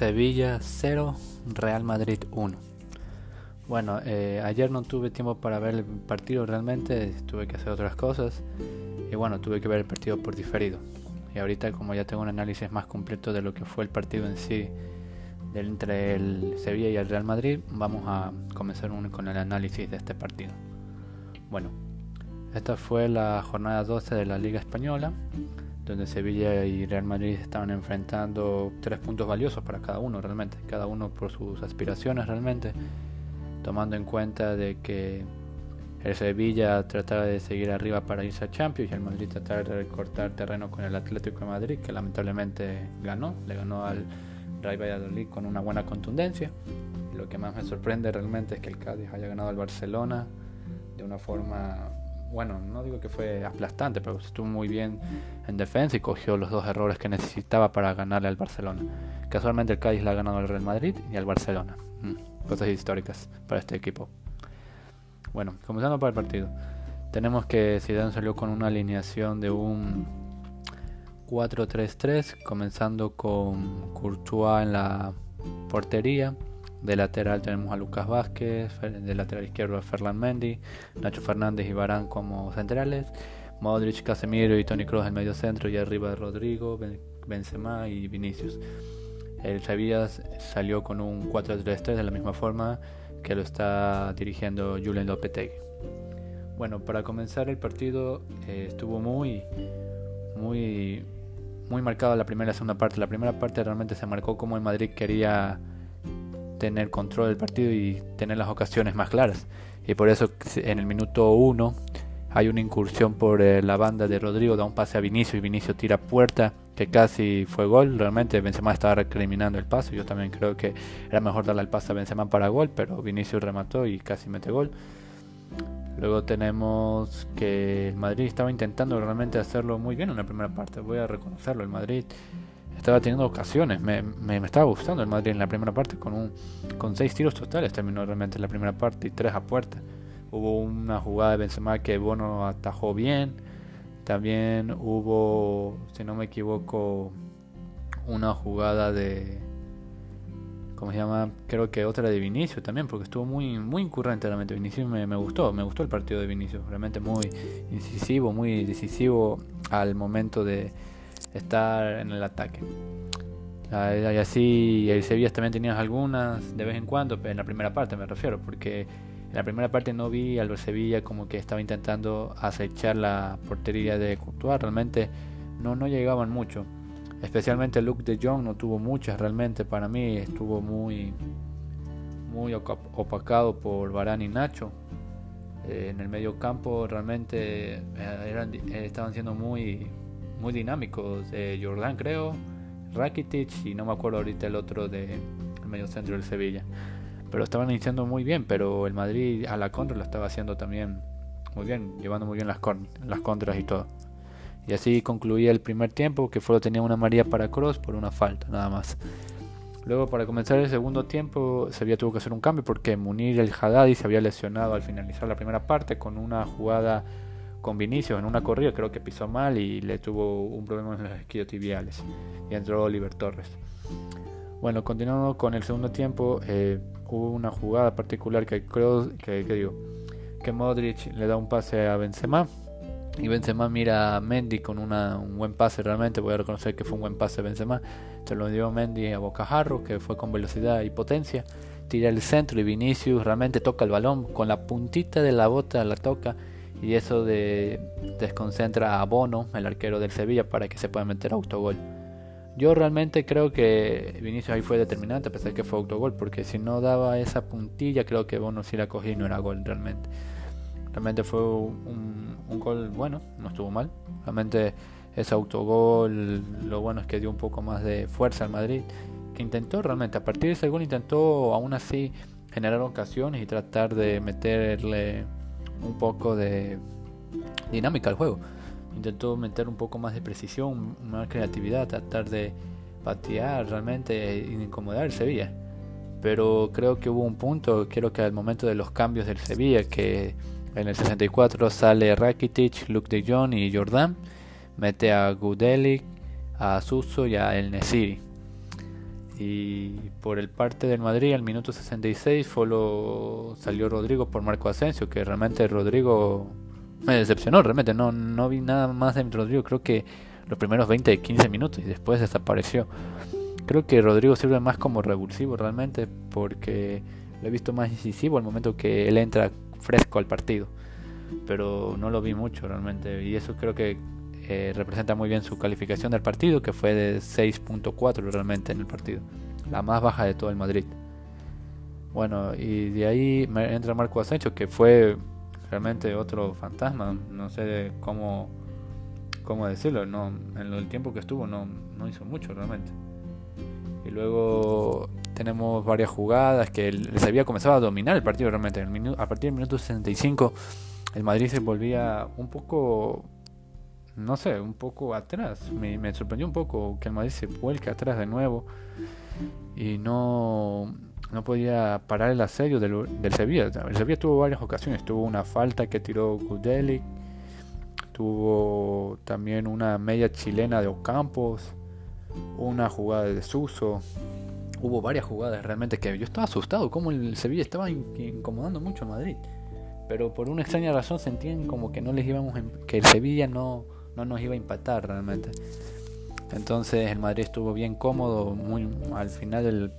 Sevilla 0, Real Madrid 1. Bueno, eh, ayer no tuve tiempo para ver el partido realmente, tuve que hacer otras cosas y bueno, tuve que ver el partido por diferido. Y ahorita como ya tengo un análisis más completo de lo que fue el partido en sí del, entre el Sevilla y el Real Madrid, vamos a comenzar con el análisis de este partido. Bueno, esta fue la jornada 12 de la Liga Española donde Sevilla y Real Madrid estaban enfrentando tres puntos valiosos para cada uno realmente, cada uno por sus aspiraciones realmente, tomando en cuenta de que el Sevilla trataba de seguir arriba para irse a Champions y el Madrid trataba de recortar terreno con el Atlético de Madrid, que lamentablemente ganó, le ganó al Real Valladolid con una buena contundencia. lo que más me sorprende realmente es que el Cádiz haya ganado al Barcelona de una forma bueno, no digo que fue aplastante, pero estuvo muy bien en defensa y cogió los dos errores que necesitaba para ganarle al Barcelona. Casualmente el Cádiz le ha ganado al Real Madrid y al Barcelona. Mm, cosas históricas para este equipo. Bueno, comenzando por el partido. Tenemos que Zidane salió con una alineación de un 4-3-3, comenzando con Courtois en la portería, de lateral tenemos a Lucas Vázquez, de lateral izquierdo a Ferland Mendy, Nacho Fernández y Barán como centrales, Modric, Casemiro y Tony Kroos en medio centro y arriba Rodrigo, Benzema y Vinicius. El Sevilla salió con un 4-3-3 de la misma forma que lo está dirigiendo Julian Lopetegui. Bueno, para comenzar el partido eh, estuvo muy, muy, muy marcado la primera y segunda parte. La primera parte realmente se marcó como el Madrid quería tener control del partido y tener las ocasiones más claras. Y por eso en el minuto 1 hay una incursión por eh, la banda de Rodrigo, da un pase a Vinicio y Vinicio tira puerta, que casi fue gol. Realmente Benzema estaba recriminando el pase. Yo también creo que era mejor darle el pase a Benzema para gol, pero Vinicio remató y casi mete gol. Luego tenemos que el Madrid estaba intentando realmente hacerlo muy bien en la primera parte. Voy a reconocerlo. El Madrid estaba teniendo ocasiones. Me, me, estaba gustando el Madrid en la primera parte con un con seis tiros totales terminó realmente en la primera parte y tres a puerta. Hubo una jugada de Benzema que Bono atajó bien. También hubo, si no me equivoco, una jugada de ¿cómo se llama? Creo que otra de Vinicius también, porque estuvo muy muy incurrente realmente. Vinicius me, me gustó, me gustó el partido de Vinicius, realmente muy incisivo, muy decisivo al momento de estar en el ataque. Y así el Sevilla también tenía algunas de vez en cuando, en la primera parte me refiero, porque en la primera parte no vi al Sevilla como que estaba intentando acechar la portería de Courtois, realmente no, no llegaban mucho. Especialmente Luke de Jong no tuvo muchas realmente, para mí estuvo muy muy opacado por Varane y Nacho. Eh, en el medio campo realmente eh, eran, estaban siendo muy muy dinámicos. de Jordan, creo, Rakitic y no me acuerdo ahorita el otro de medio centro del Sevilla. Pero estaban iniciando muy bien, pero el Madrid a la contra lo estaba haciendo también muy bien, llevando muy bien las, las contras y todo. Y así concluía el primer tiempo, que solo tenía una María para Cross por una falta, nada más. Luego, para comenzar el segundo tiempo, Sevilla tuvo que hacer un cambio porque Munir el Haddadi se había lesionado al finalizar la primera parte con una jugada con Vinicius en una corrida, creo que pisó mal y le tuvo un problema en los esquiotibiales. Y entró Oliver Torres. Bueno, continuando con el segundo tiempo, eh, hubo una jugada particular que creo que, digo, que Modric le da un pase a Benzema y Benzema mira a Mendy con un buen pase realmente, voy a reconocer que fue un buen pase Benzema, se lo dio Mendy a Bocajarro, que fue con velocidad y potencia, tira el centro y Vinicius realmente toca el balón con la puntita de la bota, la toca y eso de, desconcentra a Bono, el arquero del Sevilla, para que se pueda meter autogol. Yo realmente creo que Vinicius ahí fue determinante, a pesar de que fue autogol, porque si no daba esa puntilla, creo que Bono sí la cogía y no era gol realmente. Realmente fue un, un gol bueno, no estuvo mal. Realmente ese autogol, lo bueno es que dio un poco más de fuerza al Madrid, que intentó realmente, a partir de ese gol intentó aún así generar ocasiones y tratar de meterle un poco de dinámica al juego. Intentó meter un poco más de precisión, más creatividad, tratar de patear realmente e incomodar el Sevilla. Pero creo que hubo un punto, creo que al momento de los cambios del Sevilla, que en el 64 sale Rakitic, Luke de Jong y Jordan, mete a Gudelic, a Suso y a El Nesiri. Y por el parte del Madrid, al minuto 66, solo salió Rodrigo por Marco Asensio, que realmente Rodrigo me decepcionó, realmente no, no vi nada más de Rodrigo, creo que los primeros 20, 15 minutos y después desapareció. Creo que Rodrigo sirve más como revulsivo realmente porque lo he visto más incisivo al momento que él entra fresco al partido. Pero no lo vi mucho realmente y eso creo que eh, representa muy bien su calificación del partido que fue de 6.4 realmente en el partido. La más baja de todo el Madrid. Bueno, y de ahí entra Marco Asensio que fue realmente otro fantasma. No sé cómo, cómo decirlo. No, en el tiempo que estuvo no, no hizo mucho realmente. Y luego tenemos varias jugadas que les había comenzado a dominar el partido realmente. a partir del minuto 65 el Madrid se volvía un poco, no sé, un poco atrás. Me, me sorprendió un poco que el Madrid se vuelque atrás de nuevo y no no podía parar el asedio del, del Sevilla. El Sevilla tuvo varias ocasiones. Tuvo una falta que tiró Gudelic. Tuvo también una media chilena de Ocampos. Una jugada de Suso. Hubo varias jugadas realmente que yo estaba asustado. Como el Sevilla estaba incomodando mucho a Madrid. Pero por una extraña razón sentían como que no les íbamos que el Sevilla no, no nos iba a empatar realmente. Entonces el Madrid estuvo bien cómodo muy al final del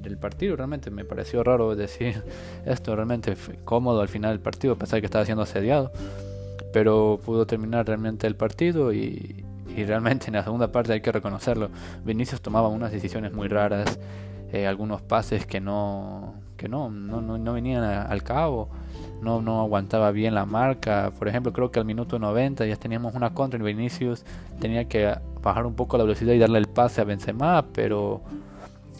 del partido. Realmente me pareció raro decir esto. Realmente cómodo al final del partido, a pesar que estaba siendo asediado. Pero pudo terminar realmente el partido y, realmente en la segunda parte hay que reconocerlo. Vinicius tomaba unas decisiones muy raras, eh, algunos pases que no que no, no, no, venían al cabo, no, no aguantaba bien la marca. Por ejemplo, creo que al minuto 90 ya teníamos una contra y Vinicius tenía que bajar un poco la velocidad y darle el pase a Benzema, pero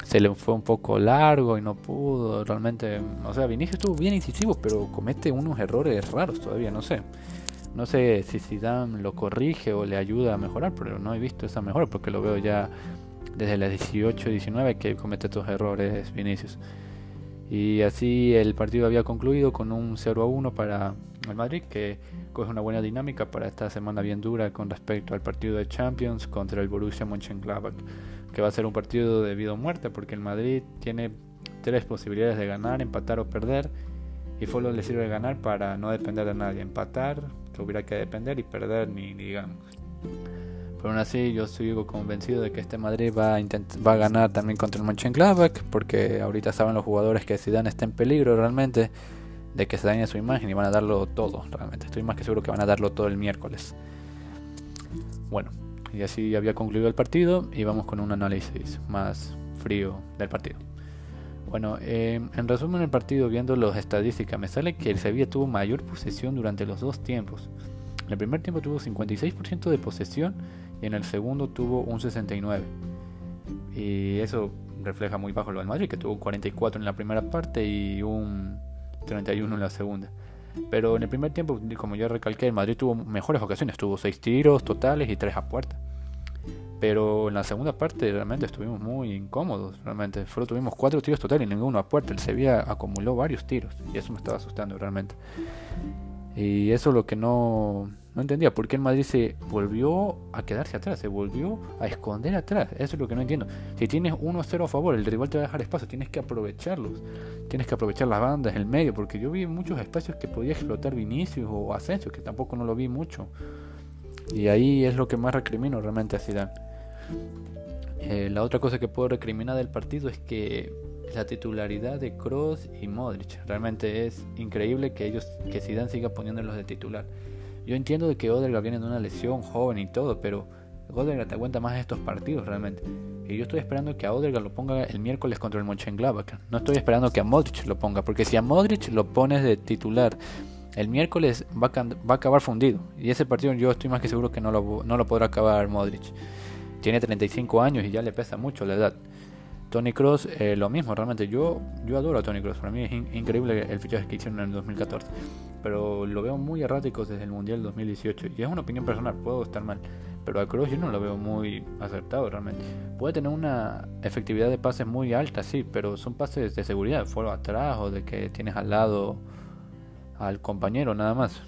se le fue un poco largo y no pudo. Realmente, o sea, Vinicius estuvo bien incisivo, pero comete unos errores raros todavía, no sé. No sé si Zidane lo corrige o le ayuda a mejorar, pero no he visto esa mejora porque lo veo ya desde las 18 19 que comete estos errores Vinicius. Y así el partido había concluido con un 0 a 1 para el Madrid, que coge una buena dinámica para esta semana bien dura con respecto al partido de Champions contra el Borussia Mönchengladbach que va a ser un partido de vida o muerte, porque el Madrid tiene tres posibilidades de ganar, empatar o perder, y solo le sirve ganar para no depender de nadie. Empatar, que hubiera que depender, y perder, ni, digamos. Pero aún así, yo sigo convencido de que este Madrid va a, ganar también contra el Mönchengladbach, porque ahorita saben los jugadores que Zidane está en peligro realmente de que se dañe su imagen y van a darlo todo, realmente. Estoy más que seguro que van a darlo todo el miércoles. Bueno, y así había concluido el partido y vamos con un análisis más frío del partido. Bueno, eh, en resumen el partido, viendo las estadísticas, me sale que el Sevilla tuvo mayor posesión durante los dos tiempos. En el primer tiempo tuvo 56% de posesión y en el segundo tuvo un 69%. Y eso refleja muy bajo lo del Madrid, que tuvo 44 en la primera parte y un 31 en la segunda. Pero en el primer tiempo, como ya recalqué, el Madrid tuvo mejores ocasiones, tuvo 6 tiros totales y 3 a puerta. Pero en la segunda parte realmente estuvimos muy incómodos, realmente. Solo tuvimos 4 tiros totales y ninguno a puerta. El Sevilla acumuló varios tiros y eso me estaba asustando realmente. Y eso es lo que no, no entendía. ¿Por qué el Madrid se volvió a quedarse atrás? Se volvió a esconder atrás. Eso es lo que no entiendo. Si tienes 1-0 a favor, el rival te va a dejar espacio. Tienes que aprovecharlos. Tienes que aprovechar las bandas, el medio. Porque yo vi muchos espacios que podía explotar Vinicius o Asensio, que tampoco no lo vi mucho. Y ahí es lo que más recrimino realmente a Zidane. Eh, la otra cosa que puedo recriminar del partido es que la titularidad de Kroos y Modric. Realmente es increíble que ellos, que Zidane siga poniéndolos de titular. Yo entiendo de que Odegaard viene de una lesión joven y todo, pero Odegaard te aguanta más estos partidos realmente. Y yo estoy esperando que a Odegaard lo ponga el miércoles contra el Mönchengladbach. No estoy esperando que a Modric lo ponga, porque si a Modric lo pones de titular el miércoles va a, acabar fundido. Y ese partido yo estoy más que seguro que no lo, no lo podrá acabar Modric. Tiene 35 años y ya le pesa mucho la edad. Tony Cross, eh, lo mismo, realmente. Yo, yo adoro a Tony Cross. Para mí es increíble el fichaje que hicieron en el 2014. Pero lo veo muy errático desde el Mundial 2018. Y es una opinión personal, puedo estar mal. Pero a Cross yo no lo veo muy acertado realmente. Puede tener una efectividad de pases muy alta, sí, pero son pases de seguridad, fuera atrás o de que tienes al lado al compañero nada más.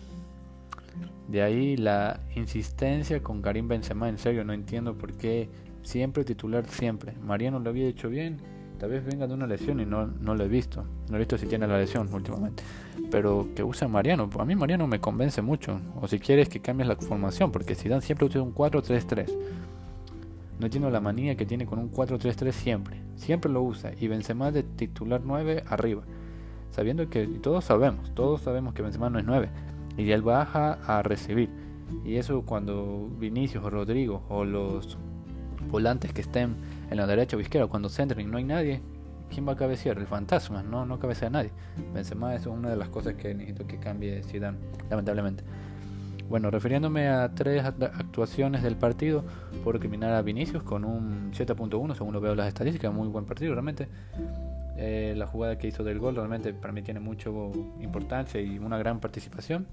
De ahí la insistencia con Karim Benzema, en serio no entiendo por qué Siempre titular, siempre. Mariano lo había hecho bien. Tal vez venga de una lesión y no, no lo he visto. No he visto si tiene la lesión últimamente. Pero que use Mariano. A mí Mariano me convence mucho. O si quieres que cambies la formación. Porque si dan siempre usa un 4-3-3. No entiendo la manía que tiene con un 4-3-3 siempre. Siempre lo usa. Y Benzema de titular 9 arriba. Sabiendo que todos sabemos. Todos sabemos que Benzema no es 9. Y él baja a recibir. Y eso cuando Vinicius o Rodrigo o los volantes que estén en la derecha o izquierda, cuando centren y no hay nadie, ¿quién va a cabecear? El fantasma, no, no cabecea nadie. Benzema es una de las cosas que necesito que cambie Zidane, lamentablemente. Bueno, refiriéndome a tres actuaciones del partido, por criminal a Vinicius con un 7.1, según lo veo las estadísticas, muy buen partido realmente. Eh, la jugada que hizo del gol realmente para mí tiene mucho importancia y una gran participación.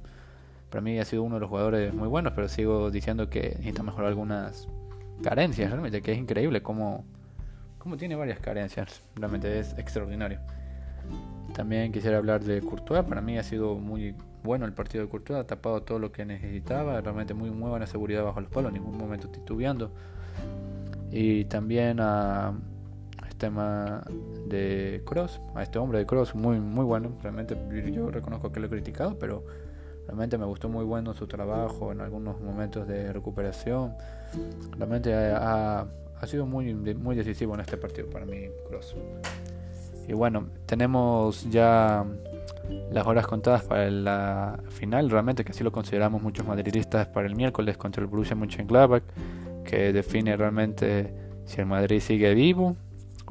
Para mí ha sido uno de los jugadores muy buenos, pero sigo diciendo que necesita mejorar algunas carencias, realmente, que es increíble cómo, cómo tiene varias carencias, realmente es extraordinario. También quisiera hablar de Courtois, para mí ha sido muy bueno el partido de Courtois, ha tapado todo lo que necesitaba, realmente muy, muy buena seguridad bajo los palos, en ningún momento titubeando. Y también a este tema de Cross, a este hombre de Cross, muy, muy bueno, realmente yo reconozco que lo he criticado, pero realmente me gustó muy bueno su trabajo en algunos momentos de recuperación, realmente ha, ha sido muy, muy decisivo en este partido para mí Cross. Y bueno, tenemos ya las horas contadas para la final, realmente que así lo consideramos muchos madridistas para el miércoles contra el Borussia Mönchengladbach, que define realmente si el Madrid sigue vivo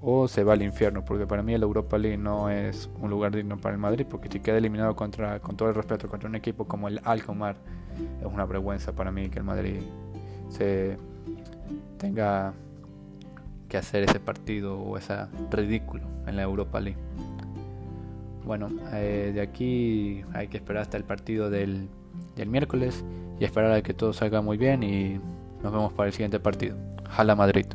o se va al infierno, porque para mí el Europa League no es un lugar digno para el Madrid, porque si queda eliminado contra, con todo el respeto contra un equipo como el Alcomar, es una vergüenza para mí que el Madrid se tenga que hacer ese partido o ese ridículo en la Europa League. Bueno, eh, de aquí hay que esperar hasta el partido del, del miércoles y esperar a que todo salga muy bien y nos vemos para el siguiente partido. Jala Madrid.